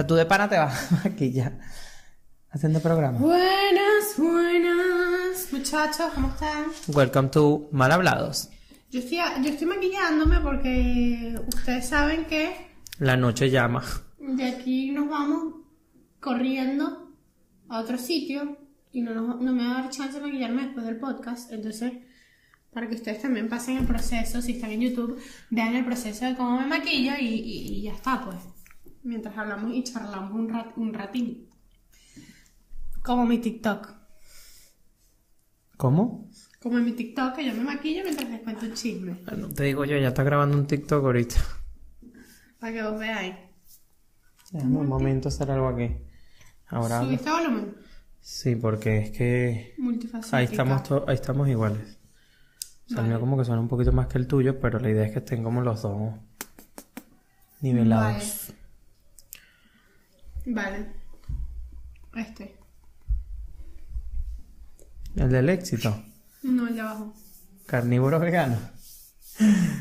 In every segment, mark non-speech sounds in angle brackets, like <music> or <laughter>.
sea, tú de pana te vas <laughs> a maquillar haciendo programa. Buenas, buenas, muchachos, ¿cómo están? Welcome to Mal Hablados. Yo estoy, yo estoy maquillándome porque ustedes saben que La noche llama. de aquí nos vamos corriendo a otro sitio y no, nos- no me va a dar chance de maquillarme después del podcast. Entonces, para que ustedes también pasen el proceso, si están en YouTube, vean el proceso de cómo me maquillo y, y- y ya está, pues. Mientras hablamos y charlamos un, rat- un ratín. Como mi TikTok. ¿Cómo? Como en mi TikTok, que yo me maquillo mientras les cuento un chisme. No te digo yo, ya está grabando un TikTok ahorita. Para que vos veáis. Déjame un momento hacer algo aquí. Ahora. ¿Subiste volumen? Sí, porque es que Multifacética. ahí estamos, to- ahí estamos iguales. O sea, el mío como que suena un poquito más que el tuyo, pero la idea es que estén como los dos nivelados. Vale. Este. El del éxito. No, el de abajo. Carnívoro vegano.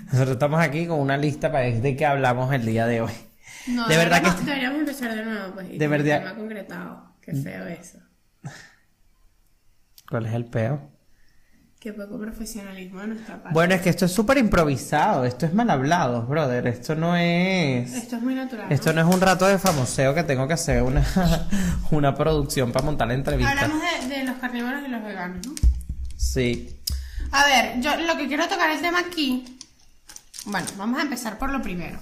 Nosotros estamos aquí con una lista para ver de qué hablamos el día de hoy. No, De verdad que- deberíamos empezar de nuevo, pues. De verdad- concretado. Qué feo eso. <laughs> ¿Cuál es el peo? Qué poco profesionalismo de nuestra parte. Bueno, es que esto es súper improvisado. Esto es mal hablado, brother. Esto no es... Esto es muy natural. Esto no es un rato de famoseo que tengo que hacer una, <laughs> una producción para montar la entrevista. Hablamos de, de los carnívoros y los veganos, ¿no? Sí. A ver, yo lo que quiero tocar el tema aquí. Bueno, vamos a empezar por lo primero.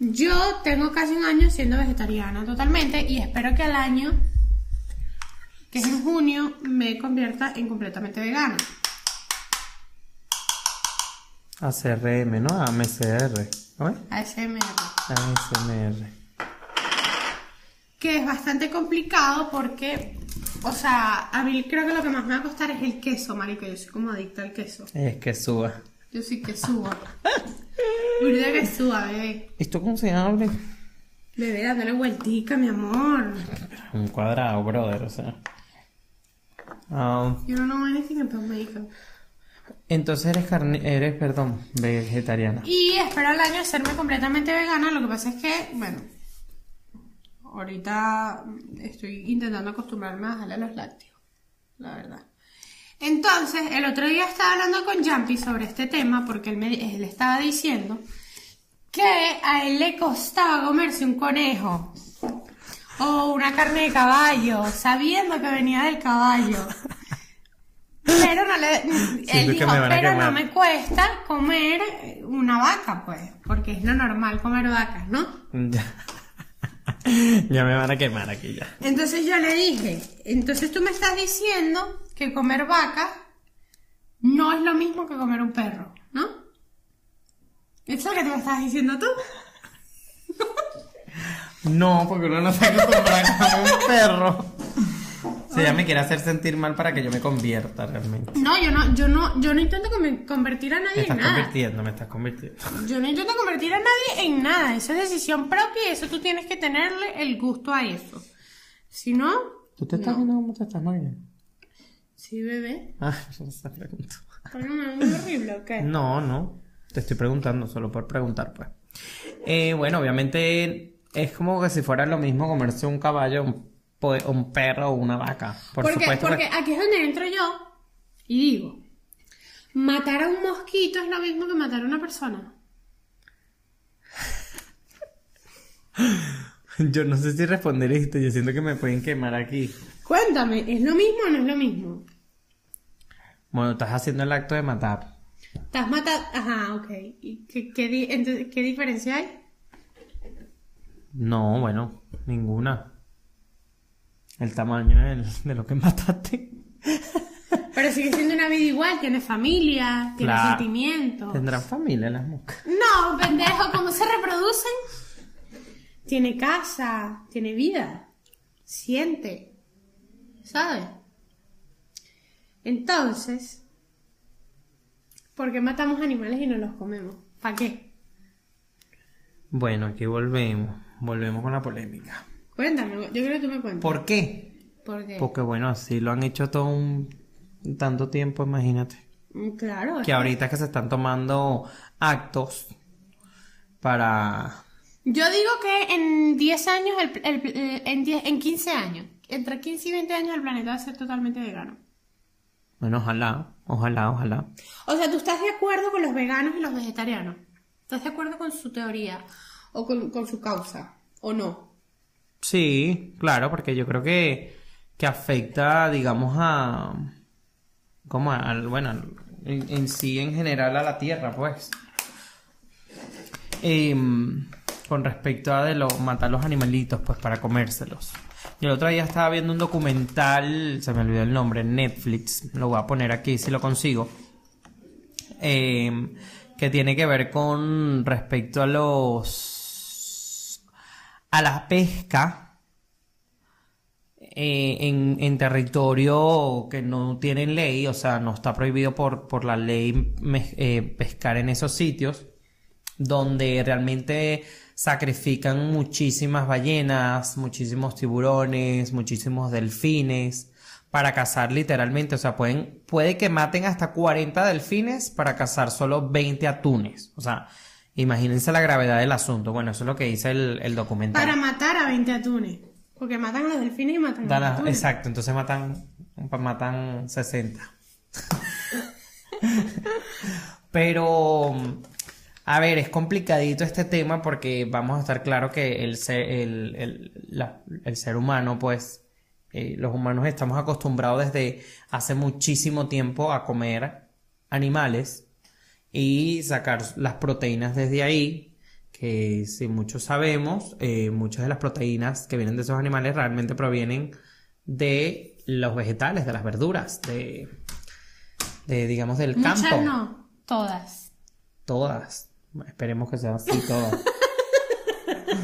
Yo tengo casi un año siendo vegetariana totalmente y espero que al año, que es en junio, me convierta en completamente vegana. ACRM, ¿no? AMCR. ¿No? ASMR. ASMR. Que es bastante complicado porque, o sea, a mí creo que lo que más me va a costar es el queso, marico. Yo soy como adicta al queso. Es que suba. Yo soy quesúa. Burda quesúa, bebé. ¿Esto cómo se abre? Bebé, dándole vueltica, mi amor. Un cuadrado, brother, o sea. Ah, You don't know anything about makeup. Entonces eres carne... Eres, perdón, vegetariana. Y espero al año hacerme completamente vegana. Lo que pasa es que, bueno, ahorita estoy intentando acostumbrarme a dejarle los lácteos, la verdad. Entonces, el otro día estaba hablando con Jumpy sobre este tema porque él, me, él estaba diciendo que a él le costaba comerse un conejo o una carne de caballo, sabiendo que venía del caballo. Pero no le. Él dijo, pero no quemar". me cuesta comer una vaca, pues, porque es lo normal comer vacas, ¿no? Ya. <laughs> ya me van a quemar aquí ya. Entonces yo le dije, entonces tú me estás diciendo que comer vaca no es lo mismo que comer un perro, ¿no? Eso es lo que tú me estás diciendo tú. <laughs> No, porque uno no se acostumbra a comer un perro. Sea, ella me quiere hacer sentir mal para que yo me convierta realmente. No, yo no, yo no, yo no intento conver- convertir a Me nadie estás en nada. convirtiendo, me estás convirtiendo. Yo no intento convertir a nadie en nada. Eso es decisión propia y eso tú tienes que tenerle el gusto a eso. Si no, ¿Tú te estás viendo cómo te estás sí, bebé. Ah, <laughs> no se pregunto. ¿Por qué me muy horrible o qué? No, no. Te estoy preguntando, solo por preguntar, pues. Eh, bueno, obviamente es como que si fuera lo mismo comerse un caballo, po- un perro o una vaca. Por porque, supuesto. porque que- aquí es donde entro yo y digo, matar a un mosquito es lo mismo que matar a una persona. <laughs> Yo no sé si responder esto, yo siento que me pueden quemar aquí. Cuéntame, ¿es lo mismo o no es lo mismo? Bueno, estás haciendo el acto de matar. Estás matando... Ajá, ok. ¿Y qué, qué, di- entonces, qué diferencia hay? No, bueno, ninguna. El tamaño del- de lo que mataste. Pero sigue siendo una vida igual, tiene familia, tiene sentimientos. Tendrán familia las moscas. No, pendejo, ¿cómo se reproducen? Tiene casa, tiene vida, siente, ¿sabes? Entonces, ¿por qué matamos animales y no los comemos? ¿Para qué? Bueno, aquí volvemos. Volvemos con la polémica. Cuéntame, yo creo que tú me cuentas. ¿Por qué? ¿Por qué? Porque bueno, así lo han hecho todo un tanto tiempo, imagínate. Mm, Claro. Que ahorita es que se están tomando actos para Yo digo que en 10 años, el, el- el- en, 10 en 15 años, entre 15 y 20 años el planeta va a ser totalmente vegano. Bueno, ojalá, ojalá, ojalá. O sea, ¿tú estás de acuerdo con los veganos y los vegetarianos? ¿Estás de acuerdo con su teoría o con, con su causa? ¿O no? Sí, claro, porque yo creo que, que afecta, digamos, a... como al, bueno, en, sí en general a la Tierra, pues. Em, con respecto a de lo, matar los animalitos, pues, para comérselos. Y el otro día estaba viendo un documental, se me olvidó el nombre, Netflix, lo voy a poner aquí si lo consigo, em, que tiene que ver con respecto a los... a la pesca eh, en, territorio que no tienen ley, o sea, no está prohibido por, por la ley eh, pescar en esos sitios, donde realmente sacrifican muchísimas ballenas, muchísimos tiburones, muchísimos delfines para cazar literalmente, o sea, pueden, puede que maten hasta 40 delfines para cazar solo 20 atunes, o sea, imagínense la gravedad del asunto, bueno, eso es lo que dice el, el documental. Para matar a 20 atunes. Porque matan a los delfines y matan a los atunes. exacto, entonces matan, matan 60. <laughs> Pero, a ver, es complicadito este tema porque vamos a estar claro que el ser, el, el- la- el ser humano, pues, eh, los humanos estamos acostumbrados desde hace muchísimo tiempo a comer animales y sacar las proteínas desde ahí, que si muchos sabemos, eh, muchas de las proteínas que vienen de esos animales realmente provienen de los vegetales, de las verduras, de, de digamos, del Muchas campo. no, todas. Todas. Esperemos que sea así todas. <laughs>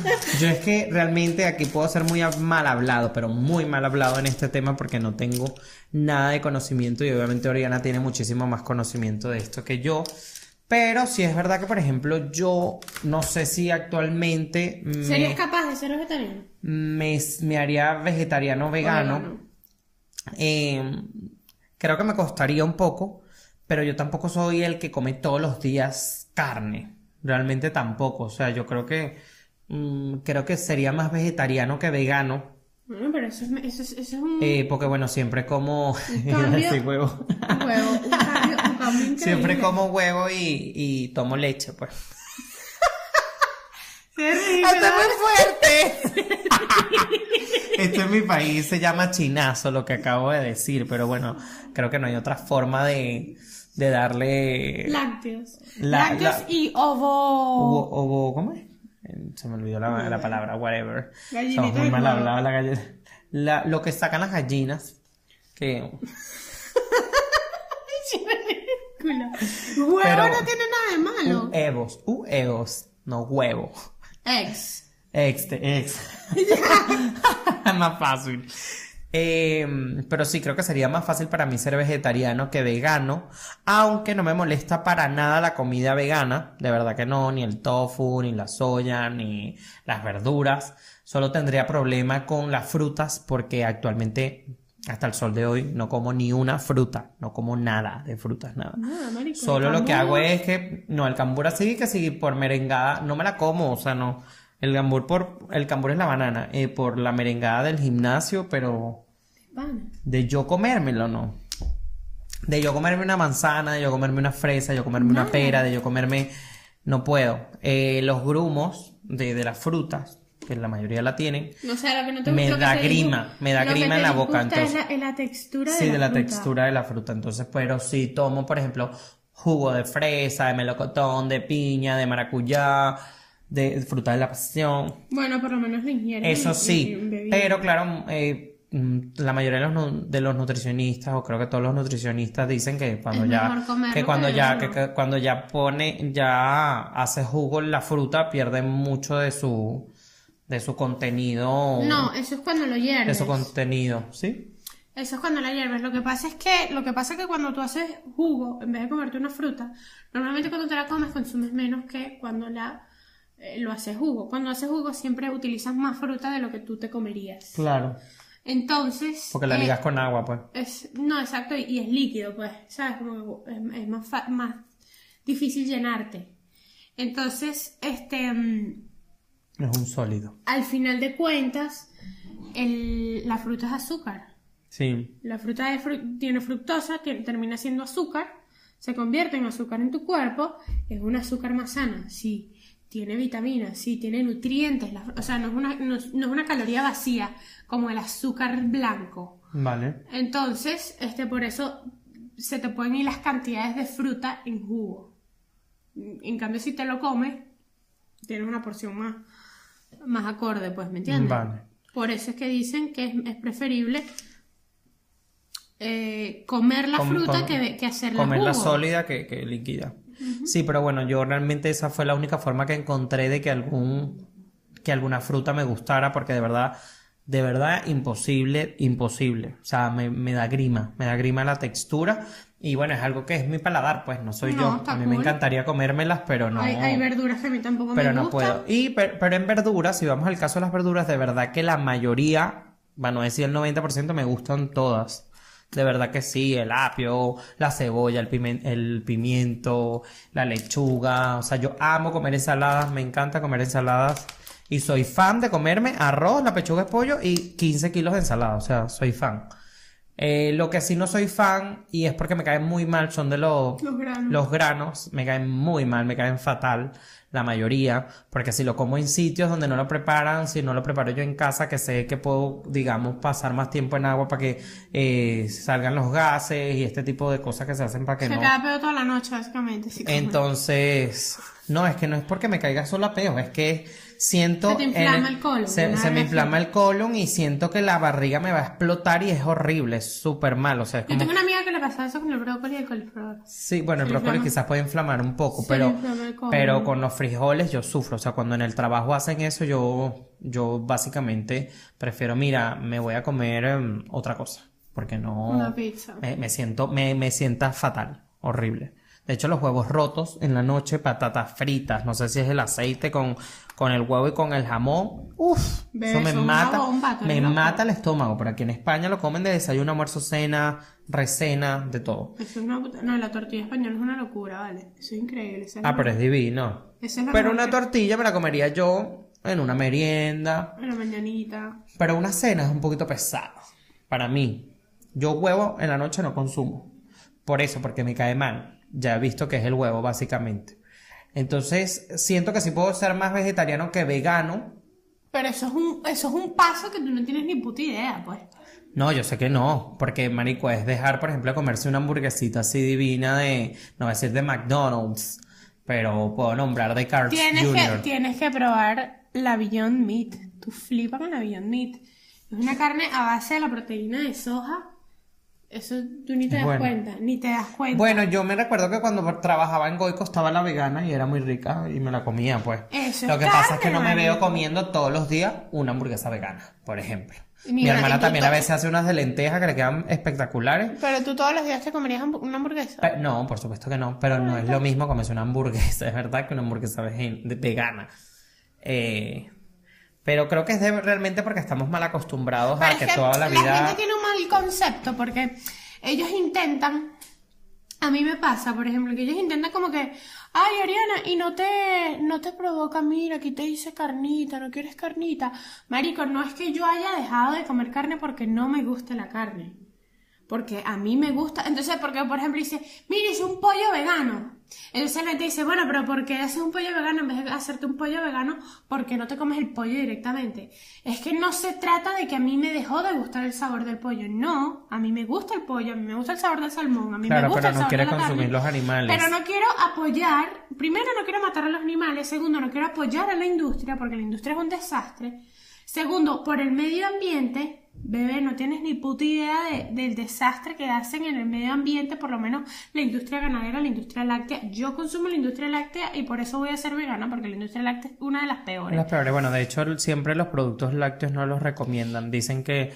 <laughs> Yo es que realmente aquí puedo ser muy mal hablado, pero muy mal hablado en este tema porque no tengo nada de conocimiento y obviamente Oriana tiene muchísimo más conocimiento de esto que yo. Pero sí es verdad que, por ejemplo, yo no sé si actualmente me, ¿Serías capaz de ser vegetariano? me, me haría vegetariano o vegano. vegano. Eh, creo que me costaría un poco, pero yo tampoco soy el que come todos los días carne. Realmente tampoco. O sea, yo creo que mm, creo que sería más vegetariano que vegano. Bueno, pero eso es, eso es, eso es un, eh, porque bueno, siempre como <laughs> cambio. Sí, huevo. un huevo, un cambio, un cambio increíble. Siempre como huevo y, y tomo leche, pues. <laughs> ¡Hasta muy fuerte! <laughs> Esto en mi país se llama chinazo, lo que acabo de decir, pero bueno, creo que no hay otra forma de, de darle... Lácteos. La- Lácteos la- y ovo. Ovo, ovo- ¿cómo es? Se me olvidó la, la palabra, whatever. Somos muy mal hablados la gallina. La- lo que sacan las gallinas, que... <laughs> Huevo Pero- no tiene nada de malo. Huevos, huevos, no huevo. Ex. Exte, ex. <laughs> <laughs> más fácil. Eh, pero sí, creo que sería más fácil para mí ser vegetariano que vegano, aunque no me molesta para nada la comida vegana, de verdad que no, ni el tofu, ni la soya, ni las verduras. Solo tendría problema con las frutas porque actualmente, hasta el sol de hoy, no como ni una fruta, no como nada de frutas, nada. Nada, marico. Solo lo que hago es que, no, el cambur así que sí, por merengada, no me la como, o sea, no. El cambur por, el cambur es la banana, eh, por la merengada del gimnasio, pero Pana. de yo comérmelo, no. De yo comerme una manzana, de yo comerme una fresa, de yo comerme una pera, de yo comerme, no puedo. Eh, los grumos de, de las frutas, que la mayoría la tienen, O sea, lo que no te Me lo que da grima, me da lo grima en la boca, Es entonces- la, es la textura de Sí, la de la fruta. textura de la fruta. Entonces, pero si tomo, por ejemplo, jugo de fresa, de melocotón, de piña, de maracuyá, de fruta de la pasión. Bueno, por lo menos ingieres. Eso en- sí, en pero claro, eh, la mayoría de los, de los nutricionistas, o creo que todos los nutricionistas dicen que cuando Es ya, que cuando que ya, que, que cuando ya pone, ya hace jugo la fruta, pierde mucho de su, de su contenido, No, eso es cuando lo de hierves. su contenido, ¿sí? Eso es cuando la hierves. Lo que pasa es que, lo que pasa es que cuando tú haces jugo, en vez de comerte una fruta, normalmente cuando te la comes consumes menos que cuando la eh, lo haces jugo. Cuando haces jugo siempre utilizas más fruta de lo que tú te comerías. Claro, Entonces. porque la eh, ligas con agua, pues. Es, no, exacto, y, y es líquido, pues, ¿sabes? Como es, es más, fa- más difícil llenarte. Entonces, este, mm, Es un sólido. Al final de cuentas, el- la fruta es azúcar. Sí. La fruta fru- tiene fructosa, que termina siendo azúcar, se convierte en azúcar en tu cuerpo, es un azúcar más sana, sí. Tiene vitaminas, sí, tiene nutrientes, la o sea, no es, una, no, es- no es una caloría vacía como el azúcar blanco. Vale. Entonces, este, por eso se te pueden ir las cantidades de fruta en jugo. En cambio, si te lo comes, tienes una porción más, más acorde, pues, ¿me entiendes? Vale. Por eso es que dicen que es, es preferible eh, comer la Com- fruta com- que, que hacerla Comerla jugo. sólida que, que líquida. Sí, pero bueno, yo realmente esa fue la única forma que encontré de que algún que alguna fruta me gustara, porque de verdad, de verdad, imposible, imposible. O sea, me, me da grima, me da grima la textura. Y bueno, es algo que es mi paladar, pues no soy No, yo. A mí me encantaría comérmelas, pero no. Hay, hay verduras que a mí tampoco pero me no gustan. puedo. Y per- pero en verduras, si vamos al caso de las verduras, de verdad que la mayoría, bueno, decir el 90% me gustan todas. De verdad que sí, el apio, la cebolla, el, pimen- el pimiento, la lechuga. O sea, yo amo comer ensaladas, me encanta comer ensaladas. Y soy fan de comerme arroz, la pechuga de pollo y 15 kilos de ensalada. O sea, soy fan. Eh, lo que sí no soy fan, y es porque me caen muy mal, son de los, Los granos. los granos. Me caen muy mal, me caen fatal, la mayoría. Porque si lo como en sitios donde no lo preparan, si no lo preparo yo en casa, que sé que puedo, digamos, pasar más tiempo en agua para que eh, salgan los gases y este tipo de cosas que se hacen para que Se no. queda pedo toda la noche, básicamente. si. Entonces, no, es que no es porque me caiga solo a peo, es que siento... Se te inflama el colon, Se, me inflama el colon y siento que la barriga me va a explotar y es horrible, es súper mal, o sea, es Yo tengo una amiga que le pasa eso con el brócoli y el coliflor. Sí, bueno, el se brócoli inflama- quizás puede inflamar un poco, se pero, pero con los frijoles yo sufro. O sea, cuando en el trabajo hacen eso, yo, yo básicamente prefiero, mira, me voy a comer em, otra cosa. Porque no. Una pizza. Me, me siento, me, me sienta fatal, horrible. De hecho, los huevos rotos en la noche, patatas fritas, no sé si es el aceite con, con el huevo y con el jamón. Uf, Bebé, eso me una mata, bomba, me mata el estómago. Pero aquí en España lo comen de desayuno, almuerzo, cena, recena, de todo. Eso es una puta- No, la tortilla española es una locura, ¿vale? Eso es increíble. es Ah, pero es divino. es la Pero una que- tortilla me la comería yo en una merienda. En la mañanita. Pero una cena es un poquito pesado. Para mí. Yo huevo en la noche no consumo. Por eso, porque me cae mal. Ya he visto que es el huevo, básicamente. Entonces, siento que sí puedo ser más vegetariano que vegano. Pero eso es un, eso es un paso que tú no tienes ni puta idea, pues. No, yo sé que no, porque marico es dejar, por ejemplo, comerse una hamburguesita así divina de, no voy a decir de McDonald's, pero puedo nombrar de Carl's Tienes Jr. que, tienes que probar la Beyond Meat. Tú flipas con la Beyond Meat. Es una carne a base de la proteína de soja. Eso tú ni te das Bueno. cuenta, ni te das cuenta. Bueno, yo me recuerdo que cuando trabajaba en Goico estaba la vegana y era muy rica y me la comía, pues. Eso Lo que pasa es que no me veo comiendo todos los días una hamburguesa vegana, por ejemplo. Mi mira, hermana también a veces hace unas de lentejas que le quedan espectaculares. Pero tú todos los días te comerías una hamburguesa. No, por supuesto que no, pero no es lo mismo comerse una hamburguesa, <laughs> es verdad que una hamburguesa vegana. Eh, pero creo que es de- realmente porque estamos mal acostumbrados Pero a que que toda la gente vida... tiene un mal concepto porque ellos intentan, a mí me pasa, por ejemplo, que ellos intentan como que, ay, Ariana, y no te, no te provoca, mira, aquí te dice carnita, no quieres carnita. Marico, no es que yo haya dejado de comer carne porque no me gusta la carne. Porque a mí me gusta. Entonces, porque por ejemplo dice, mire, hice un pollo vegano. Entonces la gente dice, bueno, pero ¿por qué haces un pollo vegano en vez de hacerte un pollo vegano? ¿Por qué no te comes el pollo directamente? Es que no se trata de que a mí me dejó de gustar el sabor del pollo. No, a mí me gusta el pollo, a mí me gusta el sabor del salmón, a mí Claro, me gusta pero el no sabor quiere de la consumir carne. los animales. Pero no quiero apoyar, primero no quiero matar a los animales, segundo no quiero apoyar a la industria porque la industria es un desastre. Segundo, por el medio ambiente, bebé, no tienes ni puta idea de- del desastre que hacen en el medio ambiente, por lo menos la industria ganadera, la industria láctea. Yo consumo la industria láctea y por eso voy a ser vegana, porque la industria láctea es una de las peores. Las peores, bueno, de hecho siempre los productos lácteos no los recomiendan. Dicen que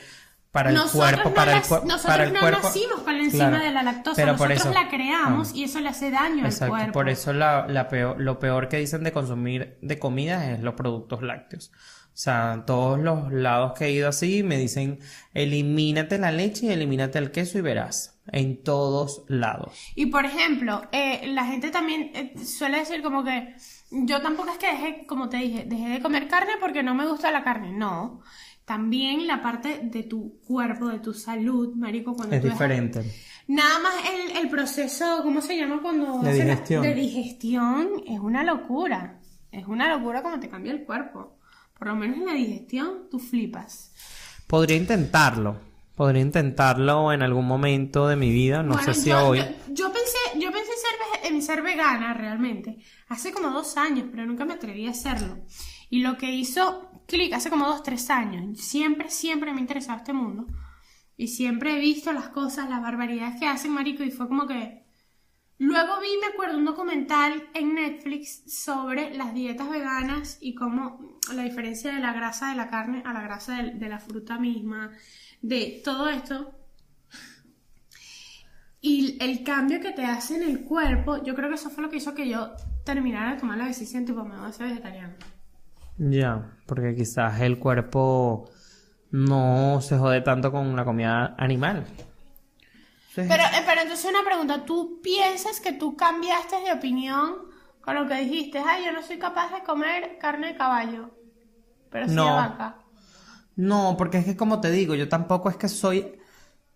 para el nosotros cuerpo, no, para el, nosotros para el no cuerpo. nacimos con la enzima Claro, de la lactosa, pero por nosotros eso- la creamos Ah. y eso le hace daño Exacto, al cuerpo. por eso la, la peor, lo peor que dicen de consumir de comida es los productos lácteos. O sea, todos los lados que he ido así me dicen, elimínate la leche y elimínate el queso y verás. en todos lados. Y por ejemplo, eh, la gente también eh, suele decir como que yo tampoco es que dejé, como te dije, dejé de comer carne porque no me gusta la carne. No. También la parte de tu cuerpo, de tu salud, marico, cuando Es tú dejas- diferente. Nada más el, el proceso, ¿cómo se llama cuando De la- digestión. de digestión es una locura. Es una locura como te cambia el cuerpo. Por lo menos en la digestión tú flipas. Podría intentarlo. Podría intentarlo en algún momento de mi vida. No Bueno, sé si yo, hoy. Yo, yo pensé, yo pensé ser en ser vegana realmente. Hace como dos años, pero nunca me atreví a hacerlo. Y lo que hizo clic hace como dos, tres años. Siempre, siempre me ha interesado este mundo. Y siempre he visto las cosas, las barbaridades que hacen, marico, y fue como que... Luego vi, me acuerdo, un documental en Netflix sobre las dietas veganas y cómo la diferencia de la grasa de la carne a la grasa de, la fruta misma, de todo esto. Y el cambio que te hace en el cuerpo, yo creo que eso fue lo que hizo que yo terminara de tomar la decisión, tipo, me voy a ser vegetariana. Ya, porque quizás el cuerpo no se jode tanto con la comida animal. Pero, eh, pero entonces una pregunta, ¿tú piensas que tú cambiaste de opinión con lo que dijiste? Ay, yo no soy capaz de comer carne de caballo, pero sí No. de vaca. No, porque es que como te digo, yo tampoco es que soy...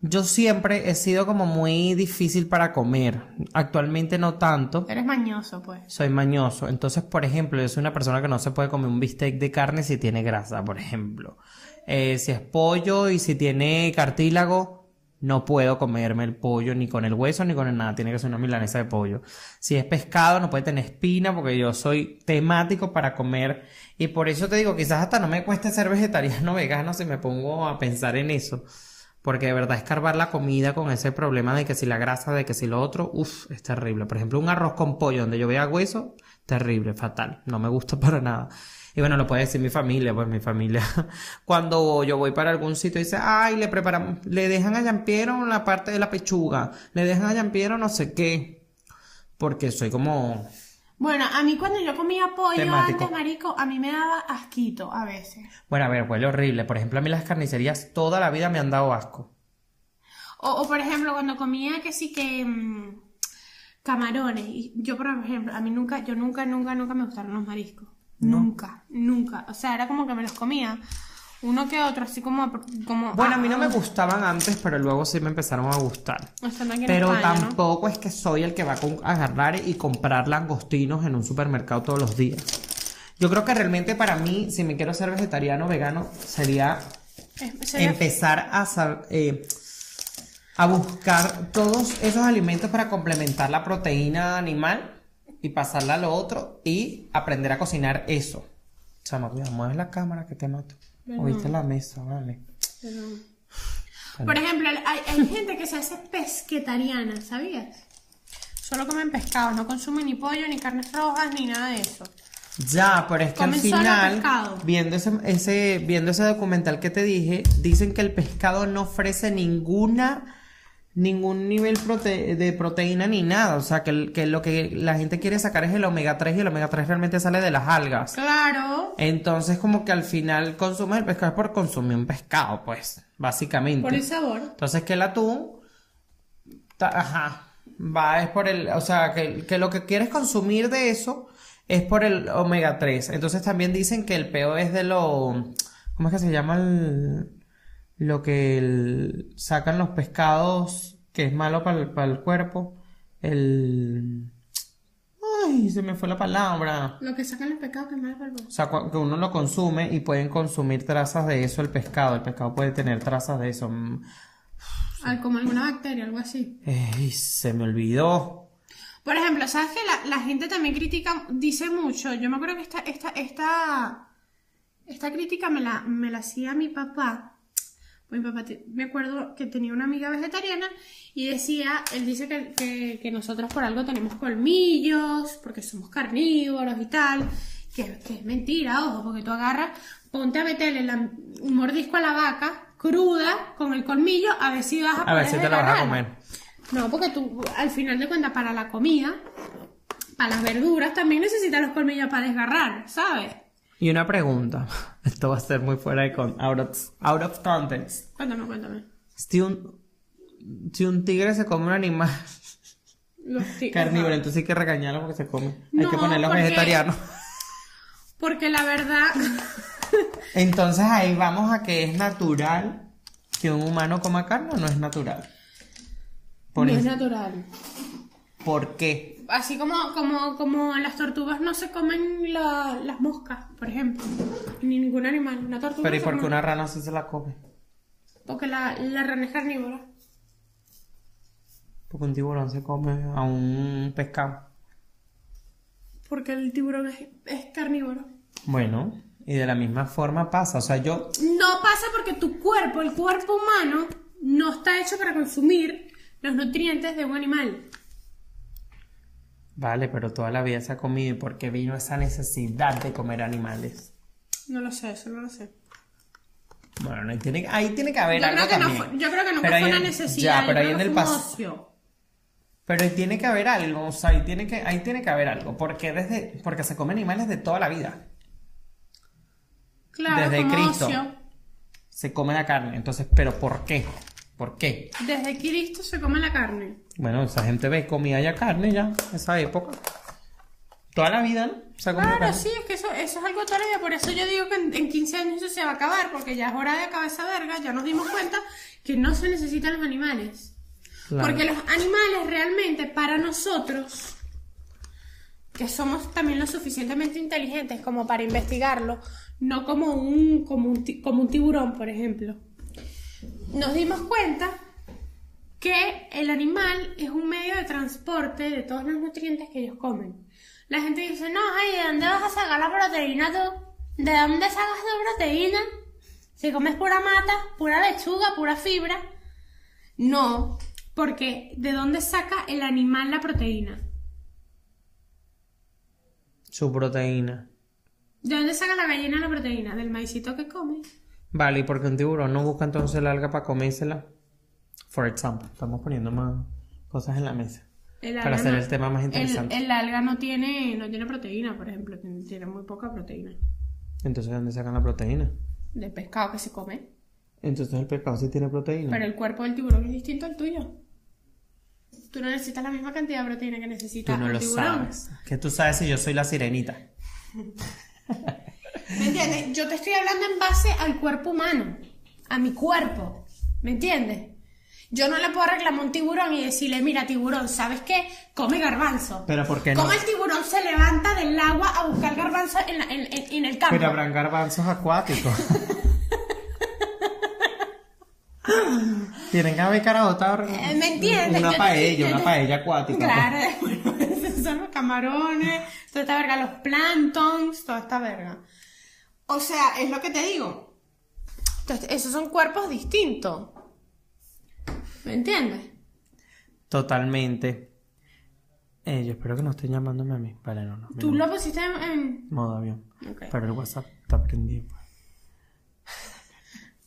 Yo siempre he sido como muy difícil para comer. Actualmente no tanto. Eres mañoso, pues. Soy mañoso. Entonces, por ejemplo, yo soy una persona que no se puede comer un bistec de carne si tiene grasa, por ejemplo. Eh, si es pollo y si tiene cartílago, no puedo comerme el pollo ni con el hueso ni con el nada. Tiene que ser una milanesa de pollo. Si es pescado, no puede tener espina porque yo soy temático para comer. Y por eso te digo, quizás hasta no me cueste ser vegetariano <laughs> vegano si me pongo a pensar en eso. Porque de verdad escarbar la comida con ese problema de que si la grasa, de que si lo otro, uff, es terrible. Por ejemplo, un arroz con pollo donde yo vea hueso, terrible, fatal. No me gusta <laughs> para nada. Y bueno, lo puede decir mi familia, pues mi familia. <laughs> Cuando yo voy para algún sitio dice, ay, le preparan, le dejan a Yampiero la parte de la pechuga, le dejan a Yampiero no sé qué. Porque soy como, Bueno, a mí cuando yo comía pollo Temático. antes, marico, a mí me daba asquito a veces. bueno, a ver, huele horrible. Por ejemplo, a mí las carnicerías toda la vida me han dado asco. O, o, por ejemplo, cuando comía que sí que mm, camarones. Y yo, por ejemplo, a mí nunca, yo nunca, nunca, nunca me gustaron los mariscos. Nunca, nunca. O sea, era como que me los comía uno que otro, así como... como Bueno, a mí no me ah, gustaban antes, pero luego sí me empezaron a gustar. estando aquí en Pero España, ¿no? tampoco es que soy el que va a agarrar y comprar langostinos en un supermercado todos los días. Yo creo que realmente para mí, si me quiero ser vegetariano o vegano, sería empezar a, eh, a buscar todos esos alimentos para complementar la proteína animal y pasarla a lo otro y aprender a cocinar eso. Chama, cuidado, mueve la cámara que te mato. Oíste la mesa, vale. Por ejemplo, hay, hay gente que se hace pesquetariana, ¿sabías? Solo comen pescado, no consumen ni pollo, ni carnes rojas, ni nada de eso. Ya, pero es que al Comen solo final, viendo ese, ese, viendo ese documental que te dije, dicen que el pescado no ofrece ninguna, ningún nivel prote- de proteína ni nada. O sea, que, lo que la gente quiere sacar es el omega 3 y el omega 3 realmente sale de las algas. Claro, Entonces, como que al final consumes el pescado es por consumir un pescado, pues, básicamente. por el sabor. Entonces que el atún, ajá, va es por el, o sea, que, que lo que quieres consumir de eso es por el omega 3. Entonces también dicen que el peo es de lo, ¿cómo es que se llama el, lo que el- sacan los pescados que es malo para el, para el cuerpo? El, ay, se me fue la palabra. Lo que sacan los pecados que es malo para el O sea, que uno lo consume y pueden consumir trazas de eso el pescado. El pescado puede tener trazas de eso. Mm, como alguna bacteria, algo así. Ey, se me olvidó. Por ejemplo, ¿sabes que la, la gente también critica, dice mucho? Yo me acuerdo que esta, esta, esta, esta crítica me la, me la hacía mi papá. Mi papá, te- me acuerdo que tenía una amiga vegetariana y decía, él dice que, que, que nosotros por algo tenemos colmillos, porque somos carnívoros y tal, que, que es mentira, ojo, porque tú agarras, ponte a meterle la- un mordisco a la vaca cruda con el colmillo, a ver si vas a A ver si te la vas a comer. No, porque tú, al final de cuentas, para la comida, para las verduras, también necesitas los colmillos para desgarrar, ¿sabes? Y una pregunta. <laughs> Esto va a ser muy fuera de con out of, out of context. Cuéntame, cuéntame. Steven, si un tigre se come un animal <laughs> Los <laughs> carnívoro, Ajá. entonces hay que regañarlo porque se come. Hay que ponerlo porque- vegetariano. Porque la verdad, Entonces ahí vamos a que es natural que un humano coma carne o no es natural. Por, no es natural. ¿Por qué? Así como, como, como las tortugas no se comen la- las moscas, por ejemplo. Ni ningún animal. Una tortuga Pero ¿y por qué una rana sí se la come? Porque la, la rana es carnívora. Porque un tiburón se come a un pescado. Porque el tiburón es, es carnívoro. Bueno, y de la misma forma pasa. O sea, yo No pasa porque tu cuerpo, el cuerpo humano, no está hecho para consumir los nutrientes de un animal. Vale, pero toda la vida se ha comido y por qué vino esa necesidad de comer animales. No lo sé, eso no lo sé. Bueno, ahí tiene, ahí tiene que haber Yo algo creo, que no también. fue, yo creo que ahí fue una en- necesidad. Ya, pero ahí en el pasado. Pero ahí tiene que haber algo, o sea, ahí tiene que, ahí tiene que haber algo. Porque desde, porque se come animales de toda la vida. Claro, Desde como Cristo. ocio. Se come la carne. Entonces, ¿pero por qué? ¿Por qué? Desde Cristo se come la carne. Bueno, esa gente ve, comía ya carne ya, esa época. Toda la vida, ¿no? Se ha comido Claro, carne. sí, es que eso, eso es algo toda la vida. Por eso yo digo que en, en 15 años eso se va a acabar, porque ya es hora de acabar esa verga. Ya nos dimos cuenta que no se necesitan los animales. Claro. Porque los animales realmente para nosotros, que somos también lo suficientemente inteligentes como para investigarlo, no como un, como un, como un tiburón, por ejemplo, nos dimos cuenta que el animal es un medio de transporte de todos los nutrientes que ellos comen. La gente dice, no, ay, ¿de dónde vas a sacar la proteína tú? ¿De dónde sacas tu proteína? Si comes pura mata, pura lechuga, pura fibra. No, porque ¿de dónde saca el animal la proteína? Su proteína. ¿De dónde saca la gallina la proteína? Del maicito que come. Vale, ¿y por qué un tiburón no busca entonces la alga para comérsela? For example, estamos poniendo más cosas en la mesa. El Para hacer no- el tema más interesante. El, el alga no tiene, no tiene proteína, por ejemplo, tiene, muy poca proteína. Entonces, ¿de dónde sacan la proteína? Del pescado que se come. Entonces, el pescado sí tiene proteína. Pero el cuerpo del tiburón es distinto al tuyo. Tú no necesitas la misma cantidad de proteína que necesita Tú no el lo tiburón. sabes. Que tú sabes si yo soy la sirenita. <laughs> ¿Me entiendes? Yo te estoy hablando en base al cuerpo humano, a mi cuerpo. ¿Me entiendes? Yo no le puedo reclamar a un tiburón y decirle, mira, tiburón, ¿sabes qué? Come garbanzo. Pero ¿por qué no? ¿Cómo el tiburón se levanta del agua a buscar garbanzo en, la- en- en- en el campo? Pero habrán garbanzos acuáticos. <laughs> Tienen que haber caraotas. Eh, ¿Me entiendes? Una Yo- paella, yo- una paella acuática. Claro, <laughs> bueno, esos son los camarones, toda esta verga, los plantons, toda esta verga. O sea, es lo que te digo. Entonces, esos son cuerpos distintos. ¿Me entiendes? Totalmente. Eh, yo espero que no estén llamándome a mí. Vale, no, no. Tú no. lo pusiste en... en- Modo avión. Pero el WhatsApp está prendido. pues.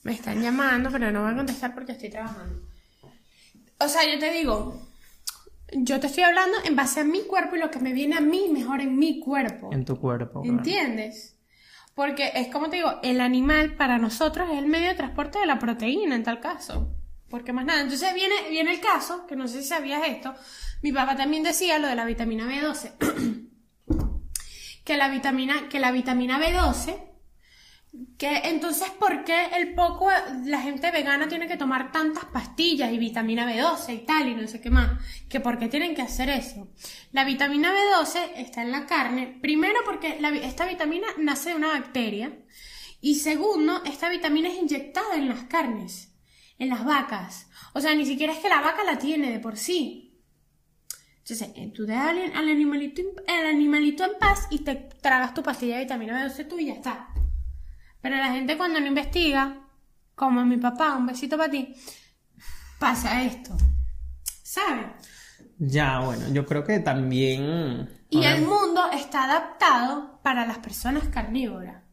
Me están llamando, pero no voy a contestar porque estoy trabajando. O sea, yo te digo, yo te estoy hablando en base a mi cuerpo y lo que me viene a mí mejor en mi cuerpo. En tu cuerpo. claro. Porque es como te digo, el animal para nosotros es el medio de transporte de la proteína en tal caso. Porque más nada. Entonces viene, viene el caso, que no sé si sabías esto, mi papá también decía lo de la vitamina B12. <clears throat> que la vitamina, que la vitamina B12, entonces ¿por qué el poco, la gente vegana tiene que tomar tantas pastillas y vitamina B12 y tal y no sé qué más? Que por qué tienen que hacer eso. La vitamina B12 está en la carne, primero porque esta vitamina nace de una bacteria y segundo, esta vitamina es inyectada en las carnes, en las vacas. O sea, ni siquiera es que la vaca la tiene de por sí. Entonces, eh, tú dejas al, al animalito, al animalito en paz y te tragas tu pastilla de vitamina B12 tú y ya está. Pero la gente cuando no investiga, como mi papá, un besito para ti, pasa esto. ¿Sabes? Ya, bueno, yo creo que también. Y el mundo está adaptado para las personas carnívoras.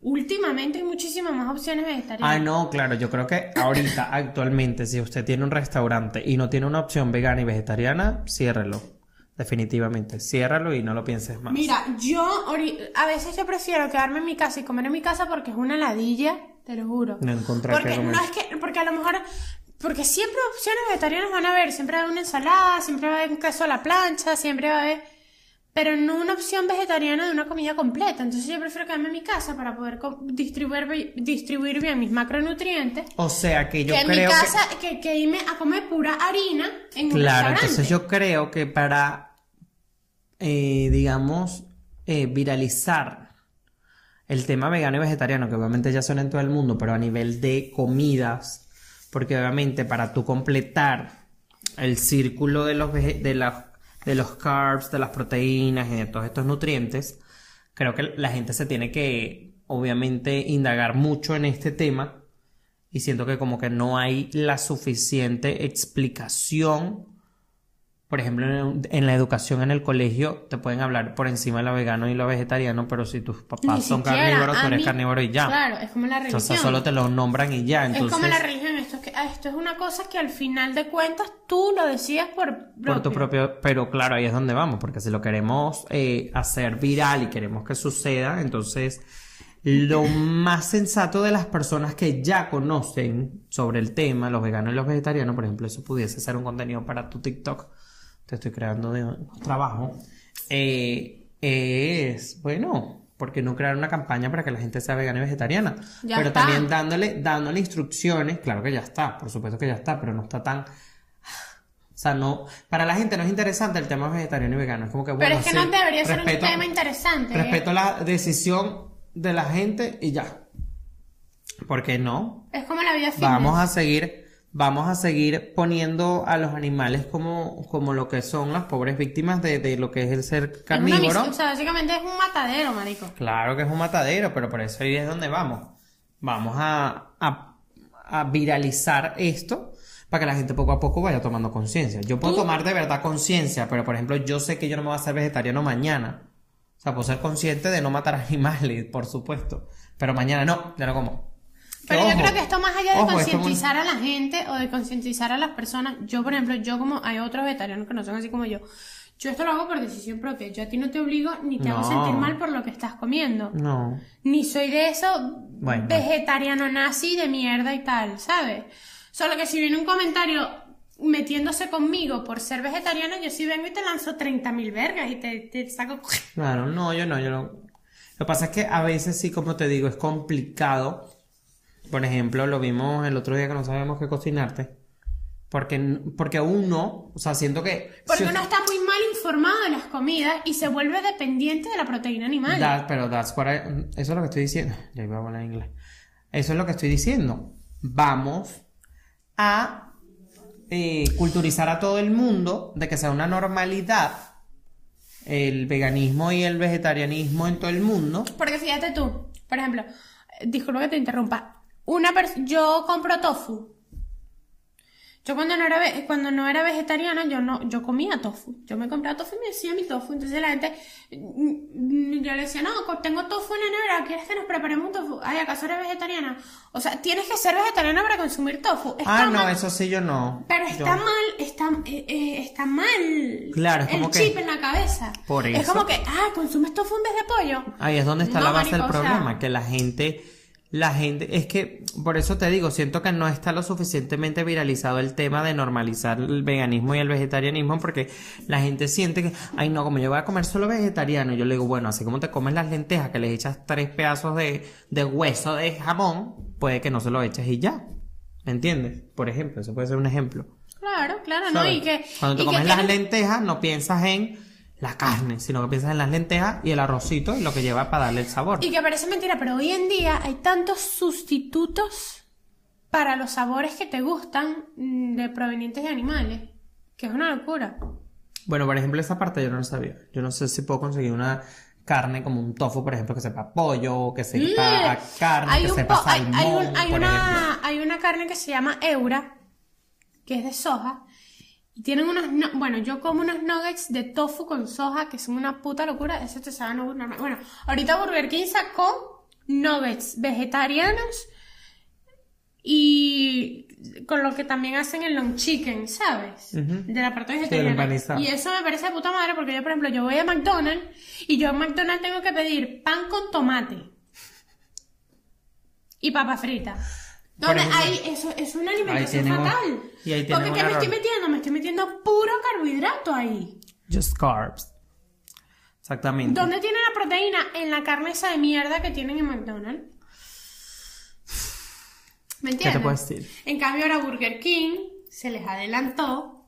Últimamente hay muchísimas más opciones vegetarianas. Ah, no, claro, yo creo que ahorita, actualmente, si usted tiene un restaurante y no tiene una opción vegana y vegetariana, ciérrelo. Definitivamente, ciérralo y no lo pienses más. Mira, yo a veces yo prefiero quedarme en mi casa y comer en mi casa porque es una ladilla, te lo juro. No encontrar porque no es que, porque a lo mejor Porque siempre opciones vegetarianas van a haber. Siempre va a haber una ensalada, siempre va a haber un queso a la plancha, siempre va a haber... Pero no una opción vegetariana de una comida completa. Entonces yo prefiero quedarme en mi casa para poder distribuir, distribuir bien mis macronutrientes. O sea que yo que en creo mi que... casa, que... Que, irme a comer pura harina en un Claro, entonces yo creo que para, eh, digamos, eh, viralizar el tema vegano y vegetariano, que obviamente ya son en todo el mundo, pero a nivel de comidas, porque obviamente para tú completar el círculo de los, de la- de los carbs, de las proteínas y de todos estos nutrientes, creo que la gente se tiene que, obviamente, indagar mucho en este tema y siento que como que no hay la suficiente explicación. Por ejemplo, en, la educación en el colegio te pueden hablar por encima de lo vegano y lo vegetariano, pero si tus papás Ni son siquiera, carnívoros, tú eres mí- carnívoro y ya. Claro, es como la religión. Entonces solo te lo nombran y ya. Entonces, Es como la religión, esto es, que, ah, esto es una cosa que al final de cuentas tú lo decides por, por tu propio, pero claro, ahí es donde vamos, porque si lo queremos eh, hacer viral y queremos que suceda, entonces lo más sensato de las personas que ya conocen sobre el tema, los veganos y los vegetarianos, por ejemplo, eso pudiese ser un contenido para tu TikTok, te estoy creando de trabajo, eh, es, bueno, ¿por qué no crear una campaña para que la gente sea vegana y vegetariana? Ya pero está. también dándole, dándole instrucciones, claro que ya está, por supuesto que ya está, pero no está tan o sea, no, para la gente no es interesante el tema vegetariano y vegano. Es como que, bueno, Pero es que sí, no debería ser un tema interesante. ¿eh? Respeto la decisión de la gente y ya. ¿Por qué no? Es como la vida fitness. Vamos a seguir, vamos a seguir poniendo a los animales como, como lo que son las pobres víctimas de, de lo que es el ser Es una carnívoro. o sea, básicamente es un matadero, marico. Claro que es un matadero, pero por eso ahí es donde vamos. Vamos a, a, a viralizar esto para que la gente poco a poco vaya tomando conciencia. Yo puedo Tú- tomar de verdad conciencia, pero por ejemplo, yo sé que yo no me voy a hacer vegetariano mañana. O sea, puedo ser consciente de no matar <laughs> animales, por supuesto. Pero mañana no, ya no como. Pero yo creo que esto más allá de concientizar a la gente o de concientizar a las personas, yo por ejemplo, yo como hay otros vegetarianos que no son así como yo, yo esto lo hago por decisión propia, yo a ti no te obligo ni te hago sentir mal por lo que estás comiendo, No. ni soy de eso Bueno. vegetariano nazi de mierda y tal, ¿sabes? Solo que si viene un comentario metiéndose conmigo por ser vegetariano, yo sí vengo y te lanzo 30.000 vergas y te, te saco... Claro, no, yo no, yo no. Lo que pasa es que a veces sí, como te digo, es complicado. Por ejemplo, lo vimos el otro día que no sabíamos qué cocinarte. Porque, porque uno, o sea, siento que... Porque si- uno está muy mal informado de las comidas y se vuelve dependiente de la proteína animal. That- pero that's what I- eso es lo que estoy diciendo. Ya iba a hablar inglés. Eso es lo que estoy diciendo. Vamos a eh, culturizar a todo el mundo de que sea una normalidad el veganismo y el vegetarianismo en todo el mundo. Porque fíjate tú, por ejemplo, eh, disculpa que te interrumpa, una yo compro tofu. Yo cuando no era cuando no era vegetariana, yo no yo comía tofu. Yo me compraba tofu y me hacía mi tofu. Entonces la gente mm, yo le decía, "No, tengo tofu en la nevera, ¿quieres que nos preparemos un tofu?" Ay, ¿acaso eres vegetariana? O sea, tienes que ser vegetariana para consumir tofu. Está Ah, no, mal, eso sí yo no. Pero Yo- está mal, está, eh, eh, está mal. Claro, es como el que- chip en la cabeza. Por Es eso. como que, ah, consumes tofu en vez de pollo. Ahí es donde está No, la base del o sea- problema, que la gente, la gente, es que, por eso te digo, siento que no está lo suficientemente viralizado el tema de normalizar el veganismo y el vegetarianismo, porque la gente siente que, ay no, como yo voy a comer solo vegetariano, yo le digo, bueno, así como te comes las lentejas, que les echas tres pedazos de, de hueso de jamón, puede que no se lo eches y ya. ¿Me entiendes? Por ejemplo, eso puede ser un ejemplo. Claro, claro, ¿no? Y que. Cuando te y que comes las lentejas, no piensas en la carne, sino que piensas en las lentejas y el arrocito y lo que lleva para darle el sabor. Y que parece mentira, pero hoy en día hay tantos sustitutos para los sabores que te gustan mm, de provenientes de animales, que es una locura. Bueno, por ejemplo, esa parte yo no lo sabía. Yo no sé si puedo conseguir una carne como un tofu, por ejemplo, que sepa pollo, que sepa carne, Mm. Hay que un sepa hay, salmón, hay un- hay por ejemplo. una, hay una carne que se llama Eura, que es de soja. Y tienen unos, no- bueno, yo como unos nuggets de tofu con soja que son una puta locura. Eso te sabe no normal. Bueno, ahorita Burger King sacó nuggets vegetarianos y con lo que también hacen el long chicken, ¿sabes? Ujú. De la parte vegetariana. y eso me parece de puta madre porque yo, por ejemplo, yo voy a McDonald's y yo en McDonald's tengo que pedir pan con tomate y papa frita. Donde ejemplo, hay, eso es una alimentación tenemos- fatal. y ahí Porque ¿qué me estoy metiendo? Me estoy metiendo puro carbohidrato ahí. Just carbs. Exactamente. ¿Dónde tiene la proteína? En la carne esa de mierda que tienen en McDonald's. ¿Me te entiendes? puedo decir? En cambio ahora Burger King se les adelantó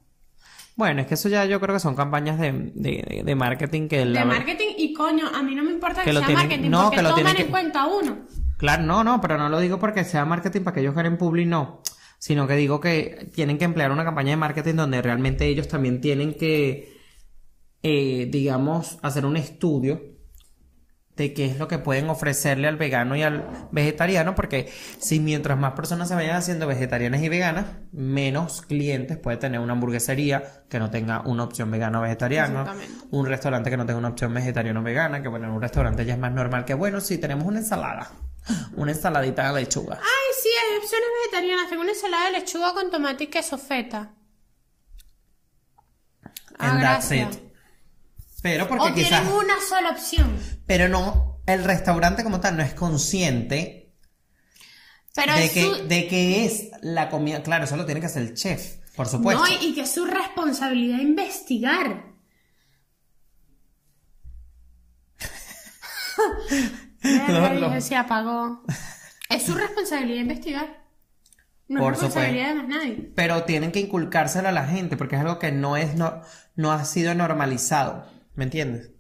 Bueno, es que eso ya yo creo que son campañas de, de, de marketing que de la- marketing y coño, a mí no me importa que, sea tienen- marketing no, porque que lo toman en que- cuenta a uno. Claro, no, no, pero no lo digo porque sea marketing para que ellos ganen public, no. Sino que digo que tienen que emplear una campaña de marketing donde realmente ellos también tienen que, eh, digamos, hacer un estudio de qué es lo que pueden ofrecerle al vegano y al vegetariano, porque si mientras más personas se vayan haciendo vegetarianas y veganas, menos clientes puede tener una hamburguesería que no tenga una opción vegana o vegetariana, un restaurante que no tenga una opción vegetariana o vegana, que bueno, en un restaurante ya es más normal que bueno, si tenemos una ensalada, <laughs> una ensaladita de lechuga. Ay, sí, hay opciones vegetarianas. Tengo una ensalada de lechuga con tomate y queso feta. Ah, And that's gracias. it. Pero porque O quizás, tienen una sola opción. pero no, el restaurante como tal no es consciente Pero de es que, su... de que es la comida, claro, eso lo tiene que hacer el chef, por supuesto. No, y y que es su responsabilidad investigar. <laughs> No, Ay, no. Se apagó. Es su responsabilidad investigar. No Por es responsabilidad de más nadie. Pero tienen que inculcárselo a la gente porque es algo que no es no, no ha sido normalizado, ¿me entiendes?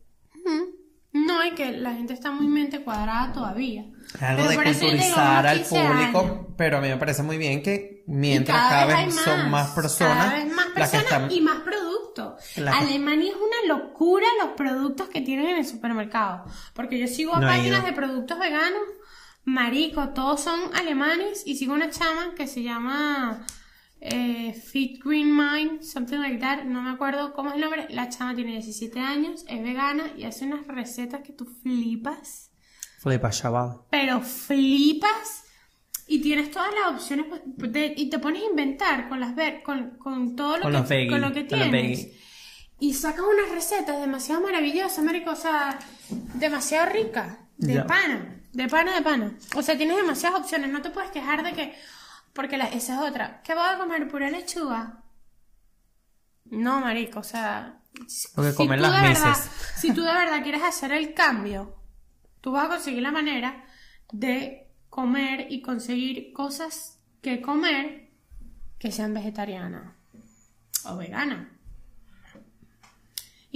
No, y que la gente está muy mente cuadrada todavía. Es algo Pero de culturizar al 15 público, años. pero a mí me parece muy bien que mientras cada, vez, son más personas Cada vez más las que están y más productos. Alemania es una locura los productos que tienen en el supermercado. Porque yo sigo No he páginas de productos veganos, marico, todos son alemanes. Y sigo una chama que se llama eh, Fit Green Mind, something like that. No me acuerdo cómo es el nombre. La chama tiene 17 años, es vegana y hace unas recetas que tú flipas. Flipa, chaval. Pero flipas y tienes todas las opciones pues, de- y te pones a inventar con las ver con, con todo lo Con que con lo que tienes. Y sacas unas recetas demasiado maravillosas marico o sea demasiado ricas de Ya. pana de pana de pana o sea tienes demasiadas opciones no te puedes quejar de que porque la- esa es otra ¿qué voy a comer pura lechuga? no marico o sea Porque comen tú las de verdad- si tú de verdad quieres hacer el cambio tú vas a conseguir la manera de comer y conseguir cosas que comer que sean vegetarianas o veganas.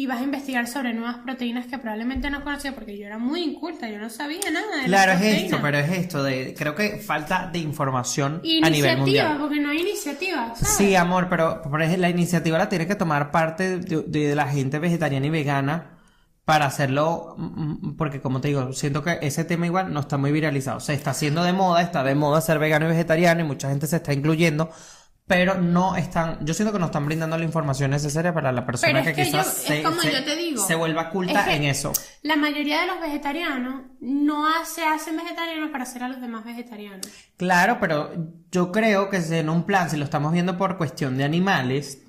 Y vas a investigar sobre nuevas proteínas que probablemente no conocía porque yo era muy inculta, yo no sabía nada de Claro, las es esto, pero es esto de, creo que falta de información a nivel mundial. porque no hay iniciativa, ¿sabes? Sí, amor, pero por ejemplo, la iniciativa la tiene que tomar parte de, de la gente vegetariana y vegana para hacerlo, mm, mm, porque como te digo, siento que ese tema igual no está muy viralizado. Se está haciendo de moda, está de moda ser vegano y vegetariano y mucha gente se está incluyendo, pero no están, yo siento que no están brindando la información necesaria para la persona Pero que, es que quizás yo- es se, como se- yo te digo. se vuelva culta Es que- en eso. La mayoría de los vegetarianos no se hacen vegetarianos para hacer a los demás vegetarianos. Claro, pero yo creo que en un plan, si lo estamos viendo por cuestión de animales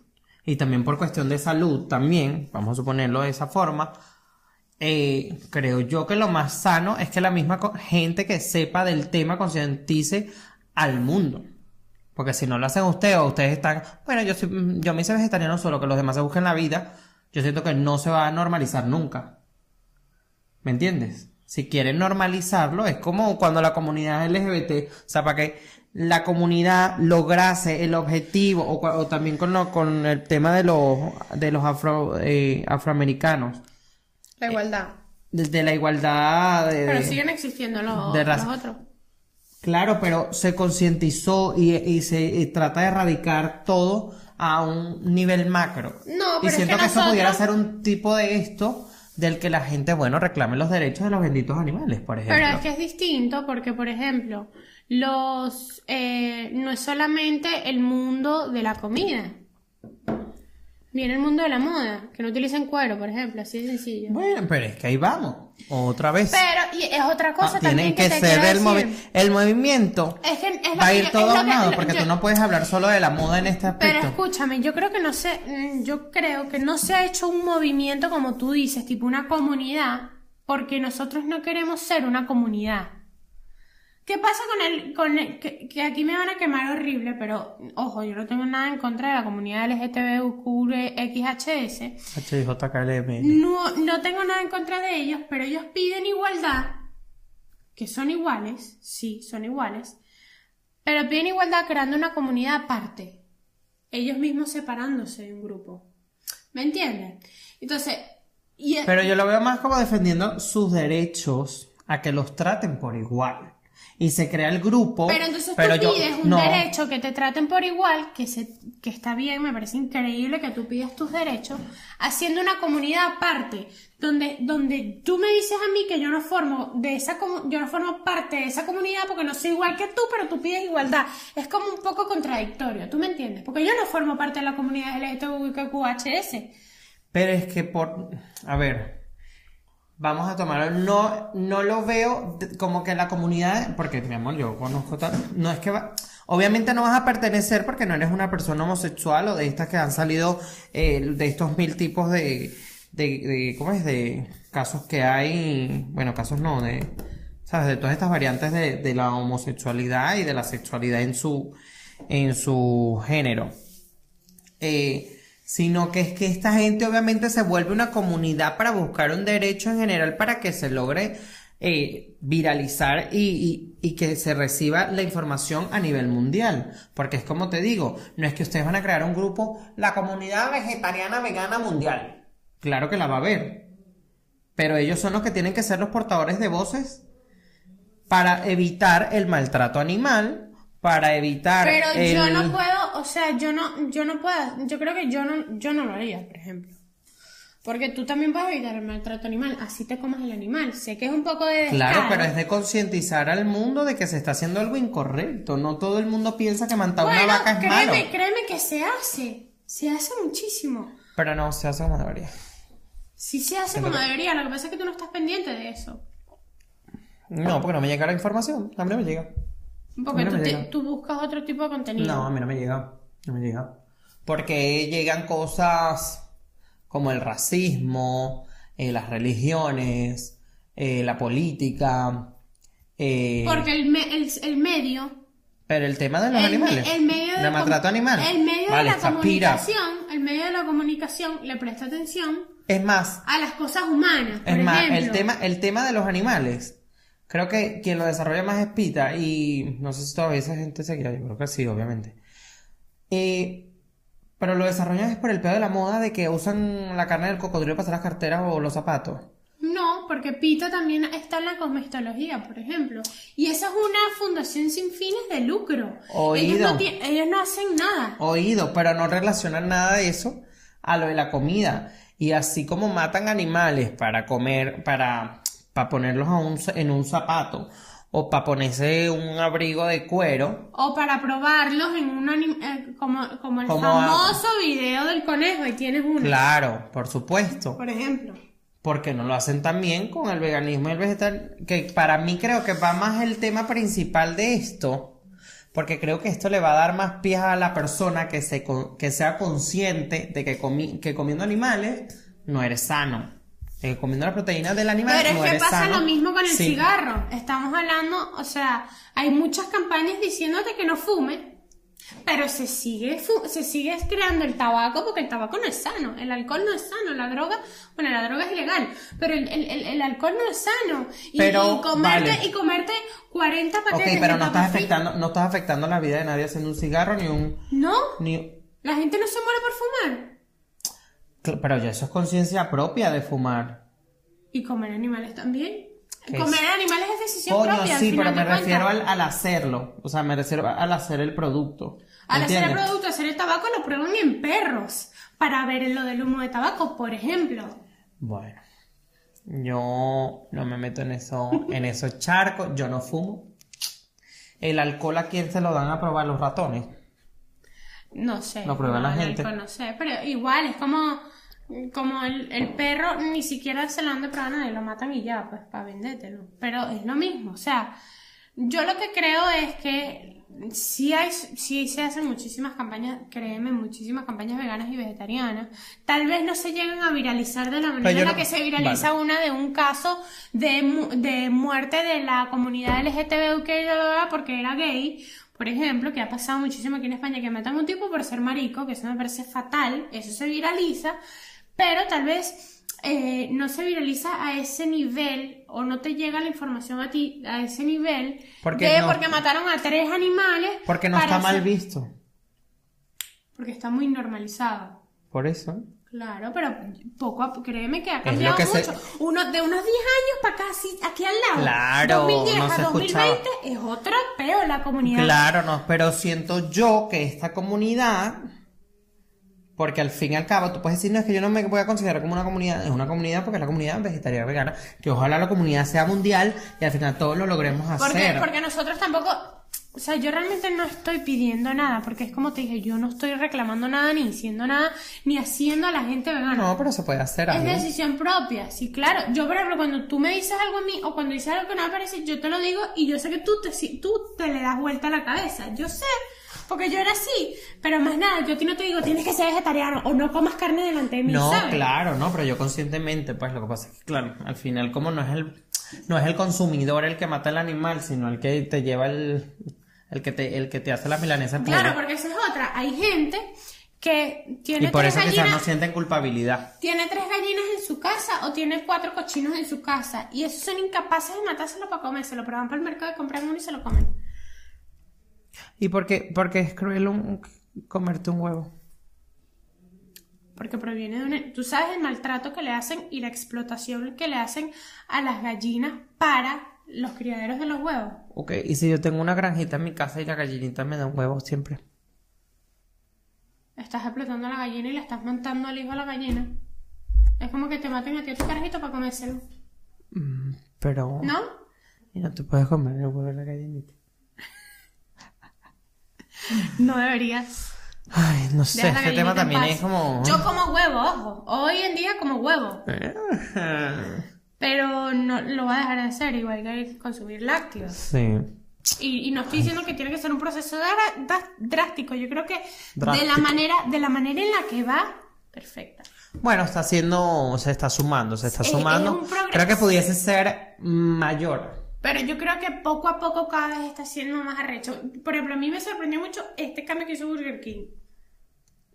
y también por cuestión de salud también, vamos a suponerlo de esa forma, eh, creo yo que lo más sano es que la misma gente que sepa del tema concientice al mundo. Porque si no lo hacen ustedes o ustedes están, bueno, yo, soy- yo me hice vegetariano solo, que los demás se busquen la vida, yo siento que no se va a normalizar nunca. ¿Me entiendes? Si quieren normalizarlo, es como cuando la comunidad LGBT, o sea, para que la comunidad lograse el objetivo, o, también con, lo- con el tema de los, de los afro, eh, afroamericanos, La igualdad. de, de la igualdad de, Pero siguen existiendo los, de los raza. otros. Claro, pero se concientizó y, y se y trata de erradicar todo a un nivel macro. No, y pero es siento que eso pudiera ser un tipo de esto del que la gente, bueno, reclame los derechos de los benditos animales, por ejemplo. Pero es que es distinto porque, por ejemplo, los eh, no es solamente el mundo de la comida. Viene el mundo de la moda, que no utilicen cuero, por ejemplo, así de sencillo. Bueno, pero es que ahí vamos, otra vez. Pero y es otra cosa Ah, también tienen que, que te quiero el, movi- el movimiento. Es que es Va a ir todo armado, porque yo- tú no puedes hablar solo de la moda en este Pero aspecto. escúchame, yo creo que no se, mm, yo creo que no se ha hecho un movimiento como tú dices, tipo una comunidad, porque nosotros no queremos ser una comunidad. ¿Qué pasa con el, con el- que, que aquí me van a quemar horrible, pero ojo, yo no tengo nada en contra de la comunidad LGTBQXHS. HJKLM. No, no tengo nada en contra de ellos, pero ellos piden igualdad, que son iguales, sí, son iguales, pero piden igualdad creando una comunidad aparte, ellos mismos separándose de un grupo. ¿Me entienden? Entonces, y Pero yo lo veo más como defendiendo sus derechos a que los traten por igual. Y se crea el grupo. Pero entonces pero tú yo- pides un no. derecho que te traten por igual, que, se, que está bien, me parece increíble que tú pidas tus derechos, haciendo una comunidad aparte, donde, donde tú me dices a mí que yo no formo de esa yo no formo parte de esa comunidad porque no soy igual que tú, pero tú pides igualdad. Es como un poco contradictorio, ¿tú me entiendes? Porque yo no formo parte de la comunidad LGTBQHS. Pero es que por. A ver. Vamos a tomarlo. No, no lo veo como que la comunidad. Porque, mi amor, yo conozco tal. No es que va. Obviamente no vas a pertenecer porque no eres una persona homosexual o de estas que han salido eh, de estos mil tipos de, de, de- ¿Cómo es? De casos que hay. Bueno, casos no, de. ¿Sabes? De todas estas variantes de, de la homosexualidad y de la sexualidad en su. En su género. Eh, sino que es que esta gente obviamente se vuelve una comunidad para buscar un derecho en general para que se logre eh, viralizar y, y- y que se reciba la información a nivel mundial. Porque es como te digo, no es que ustedes van a crear un grupo, la comunidad vegetariana vegana mundial. Claro que la va a haber. Pero ellos son los que tienen que ser los portadores de voces para evitar el maltrato animal, para evitar Pero el... yo no puedo, o sea, yo no, yo no puedo, yo creo que yo no, yo no lo haría, por ejemplo. Porque tú también puedes evitar el maltrato animal, así te comas el animal. Sé que es un poco de Claro, descaro. pero es de concientizar al mundo de que se está haciendo algo incorrecto. No todo el mundo piensa que matar una Bueno, vaca es créeme, malo. créeme que se hace, se hace muchísimo. Pero no, se hace como debería. Sí se hace como debería, lo que pasa es que tú no estás pendiente de eso. No, porque no me llega la información. A mí no me llega. Porque no tú, te- tú buscas otro tipo de contenido. No, a mí no me llega. No me llega. Porque llegan cosas como el racismo, eh, las religiones, eh, la política. eh, Porque el, me- el, el medio Pero el tema de los el, me- animales. el medio de ¿De la maltrato animal. El medio Vale, de la pira. comunicación, el medio de la comunicación le presta atención Es más, a las cosas humanas. Por Es más, el ejemplo. tema, el tema de los animales. Creo que quien lo desarrolla más es Pita y no sé si todavía esa gente seguirá, yo creo que sí, obviamente. Eh, pero lo desarrollan es por el pedo de la moda de que usan la carne del cocodrilo para hacer las carteras o los zapatos. No, porque Pita también está en la cosmetología, por ejemplo. Y esa es una fundación sin fines de lucro. Oído. Ellos no, ellos no hacen nada. Oído, pero no relacionan nada de eso a lo de la comida. Y así como matan animales para comer, para, para ponerlos a un, en un zapato o para ponerse un abrigo de cuero, O para probarlos en un anim- eh, como, como el Como a- famoso video del conejo y tienes uno. claro, por supuesto. Por ejemplo. porque no lo hacen también con el veganismo y el vegetal, que para mí creo que va más el tema principal de esto, porque creo que esto le va a dar más pies a la persona que, se, que sea consciente de que, comi- que comiendo animales no eres sano, que comiendo las proteínas del animal Pero no es que pasa sano. lo mismo con el Sí. cigarro. Estamos hablando, o sea, hay muchas campañas diciéndote que no fume, pero se sigue, se sigue creando el tabaco porque el tabaco no es sano, el alcohol no es sano, la droga, bueno, la droga es ilegal, pero el, el- el- alcohol no es sano. Y, Pero, y comerte, vale. y comerte 40 Ok, paquetes pero de no estás afectando, no estás afectando la vida de nadie haciendo un cigarro ni un, No, ni, la gente no se muere por fumar. Pero ya eso es conciencia propia de fumar. Y comer animales también. ¿Qué Comer es? animales es decisión Coño, propia. sí, pero me refiero al, al hacerlo. O sea, me refiero al hacer el producto. Al hacer el producto, hacer el tabaco, lo prueban en perros para ver lo del humo de tabaco, por ejemplo. Bueno, yo no me meto en eso, en esos charcos, yo no fumo. El alcohol a quién se lo dan a probar los ratones. No sé. Lo prueba la el gente. alcohol No sé, pero igual es como, como el, el perro ni siquiera se lo han de probar a nadie, lo matan y ya, pues para vendértelo. Pero es lo mismo, o sea, Yo lo que creo es que sí, hay, sí se hacen muchísimas campañas, créeme, muchísimas campañas veganas y vegetarianas. Tal vez no se lleguen a viralizar de la manera en la no- que se viraliza una de un caso de, de muerte de la comunidad LGTBQ porque era gay. Por ejemplo, que ha pasado muchísimo aquí en España que matan a un tipo por ser marico, que eso me parece fatal, eso se viraliza, pero tal vez eh, no se viraliza a ese nivel o no te llega la información a ti a ese nivel Porque de no- porque mataron a tres animales. Porque no está mal visto. Porque está muy normalizado. Por eso. Claro, pero poco a créeme que ha cambiado que se- mucho. Uno, de unos 10 años para acá, sí, aquí al lado. Claro, 2010 no a se 2020 es otro peo la comunidad. Claro, no, pero siento yo que esta comunidad, porque al fin y al cabo tú puedes decir, no, es que yo no me voy a considerar como una comunidad, es una comunidad porque es la comunidad vegetariana vegana, que ojalá la comunidad sea mundial y al final todos lo logremos Porque, hacer. porque nosotros tampoco, o sea, yo realmente no estoy pidiendo nada, porque es como te dije, yo no estoy reclamando nada, ni diciendo nada, ni haciendo a la gente vegana. No, pero se puede hacer Es algo. decisión propia, sí, claro. Yo, por ejemplo, cuando tú me dices algo a mí o cuando dices algo que no me parece, yo te lo digo y yo sé que tú te, si- tú te le das vuelta a la cabeza. Yo sé, porque yo era así. Pero más nada, yo a ti no te digo tienes que ser vegetariano o no comas carne delante de mí, No, ¿sabes? claro, no, pero yo conscientemente, pues lo que pasa es que, claro, al final como no es el, no es el consumidor el que mata el animal, sino el que te lleva el, el que te, el que te hace la milanesa Claro, porque esa es otra. Hay gente que tiene Y por tres eso quizás gallinas. no sienten culpabilidad. Tiene tres gallinas en su casa o tiene cuatro cochinos en su casa y esos son incapaces de matárselo para comérselo, pero van para el mercado y compran uno y se lo comen. ¿Y por qué, porque es cruel un- comerte un huevo? Porque proviene de una... Tú sabes el maltrato que le hacen y la explotación que le hacen a las gallinas para los criaderos de los huevos. Ok, y si yo tengo una granjita en mi casa y la gallinita me da un huevo siempre. Estás explotando a la gallina y le estás matando al hijo a la gallina. Es como que te maten a ti a tu carajito para comérselo. Mm, pero... ¿No? Y no te puedes comer el huevo de la gallinita. <laughs> No deberías. Ay, no sé, Deja este tema también es como... Yo como huevo, ojo. Hoy en día como huevo. <laughs> Pero no lo va a dejar de hacer, igual que consumir lácteos. Sí. Y, y no estoy diciendo que tiene que ser un proceso drástico. Yo creo que de la manera, de la manera en la que va, perfecta. Bueno, está haciendo, se está sumando, se está Es- sumando. es. Creo que pudiese ser mayor. Pero yo creo que poco a poco cada vez está siendo más arrecho. Por ejemplo, a mí me sorprendió mucho este cambio que hizo Burger King.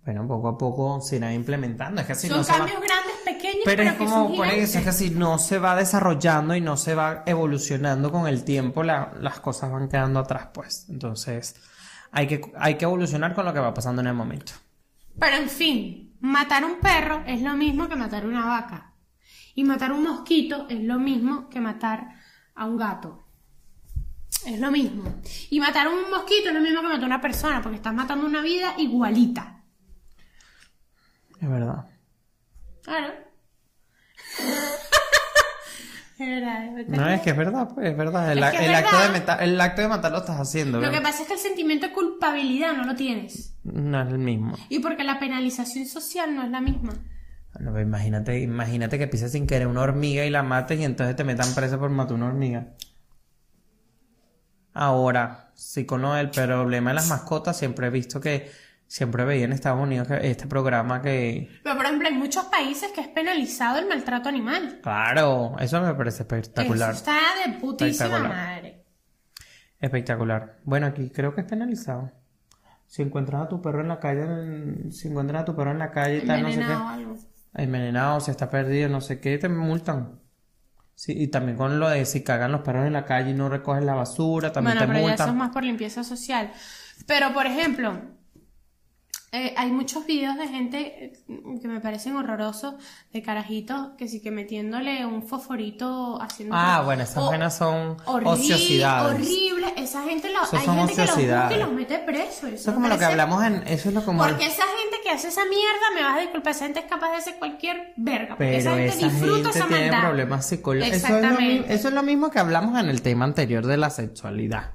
Bueno, poco a poco se irá implementando. Es que son no se va... cambios grandes, pequeños, Pero pero, es que como son por eso, es que si no se va desarrollando y no se va evolucionando con el tiempo, la- las cosas van quedando atrás, pues. Entonces, hay que, hay que evolucionar con lo que va pasando en el momento. Pero en fin, matar un perro es lo mismo que matar una vaca. Y matar un mosquito es lo mismo que matar a un gato. Es lo mismo. Y matar un mosquito es lo mismo que matar a una persona, porque estás matando una vida igualita. Es verdad. Claro. <laughs> es verdad, es verdad. No, es que es verdad, pues, es verdad. El, Es que es el acto, de verdad. el acto de matar lo estás haciendo, Lo que pasa es que el sentimiento de culpabilidad no lo tienes. No es el mismo. Y porque la penalización social no es la misma. Bueno, pues imagínate, imagínate que pises sin querer una hormiga y la mates y entonces te metan presa por matar una hormiga. Ahora, sí con lo del problema de las mascotas, siempre he visto que siempre veía en Estados Unidos que este programa que... Pero por ejemplo, hay muchos países que es penalizado el maltrato animal. Claro, eso me parece espectacular. Eso está de putísima Espectacular. madre. Espectacular. Bueno, aquí creo que es penalizado. Si encuentras a tu perro en la calle, si encuentras a tu perro en la calle tal, no sé qué. Algo. Envenenado, si está perdido, no sé qué, te multan. Sí, y también con lo de si cagan los perros en la calle y no recogen la basura, también Bueno, te pero ya eso es más por limpieza social. Pero, por ejemplo, eh, hay muchos videos de gente eh, que me parecen horrorosos, de carajitos, que sí que metiéndole un fosforito haciendo... Ah, bueno, esas vainas son horri- ociosidades. Horrible, esa gente lo, hay gente que los los mete presos. Eso es como lo que hablamos en... Eso es lo como... Porque esa gente que hace esa mierda, me vas a disculpar, esa gente es capaz de hacer cualquier verga. Porque Pero esa gente esa disfruta gente esa tiene maldad. problemas psicológicos. Eso es, lo, mi- Exactamente. eso es lo mismo que hablamos en el tema anterior de la sexualidad.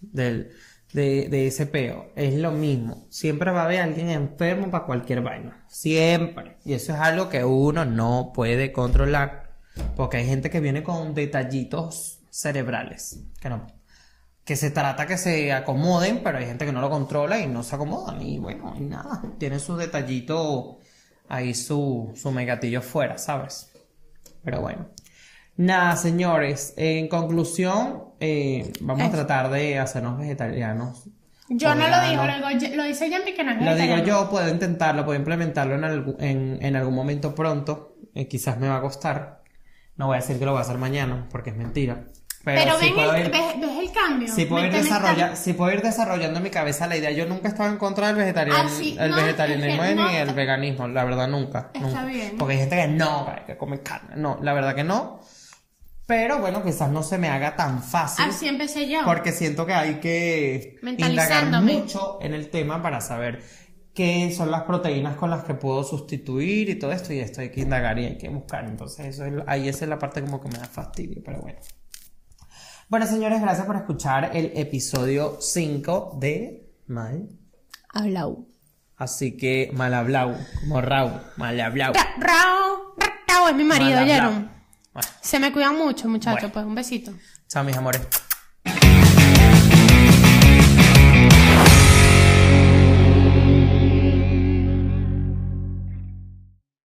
Del, de, de ese peo. Es lo mismo. Siempre va a haber alguien enfermo para cualquier vaina. Siempre. Y eso es algo que uno no puede controlar. Porque hay gente que viene con detallitos cerebrales. Que no. que se trata que se acomoden, pero hay gente que no lo controla y no se acomodan. Y bueno, y nada, tiene su detallito ahí, su, su megatillo fuera, ¿sabes? Pero bueno. Nada, señores, en conclusión, eh, vamos a tratar de hacernos vegetarianos. Yo no lo digo, lo, dice Jampi que no es Lo digo yo, puedo intentarlo, puedo implementarlo en, algu- en, en algún momento pronto. eh, quizás me va a costar. No voy a decir que lo voy a hacer mañana, porque es mentira. Pero, Pero sí ven puedo el, ir, ves, ves el cambio. sí puedo ir desarrolla- sí puedo ir desarrollando en mi cabeza la idea. Yo nunca he estado en contra del vegetarianismo, Ah, sí, el no, vegetarianismo es que ni no, el veganismo, la verdad nunca. Está nunca. bien. Porque hay gente que no, que come carne. No, la verdad que no. Pero bueno, quizás no se me haga tan fácil. Así empecé yo. Porque siento que hay que indagar mucho en el tema para saber qué son las proteínas con las que puedo sustituir y todo esto. Y esto hay que indagar y hay que buscar. Entonces, eso es, ahí esa es la parte como que me da fastidio, pero bueno. Bueno, señores, gracias por escuchar el episodio 5 de Mal. Hablau. Así que mal hablado, como Raúl, mal hablado. Ra- Rao, Rao es mi marido. ¿oyeron? Bueno, Se me cuidan mucho, muchachos. Bueno. Pues un besito. chao, mis amores.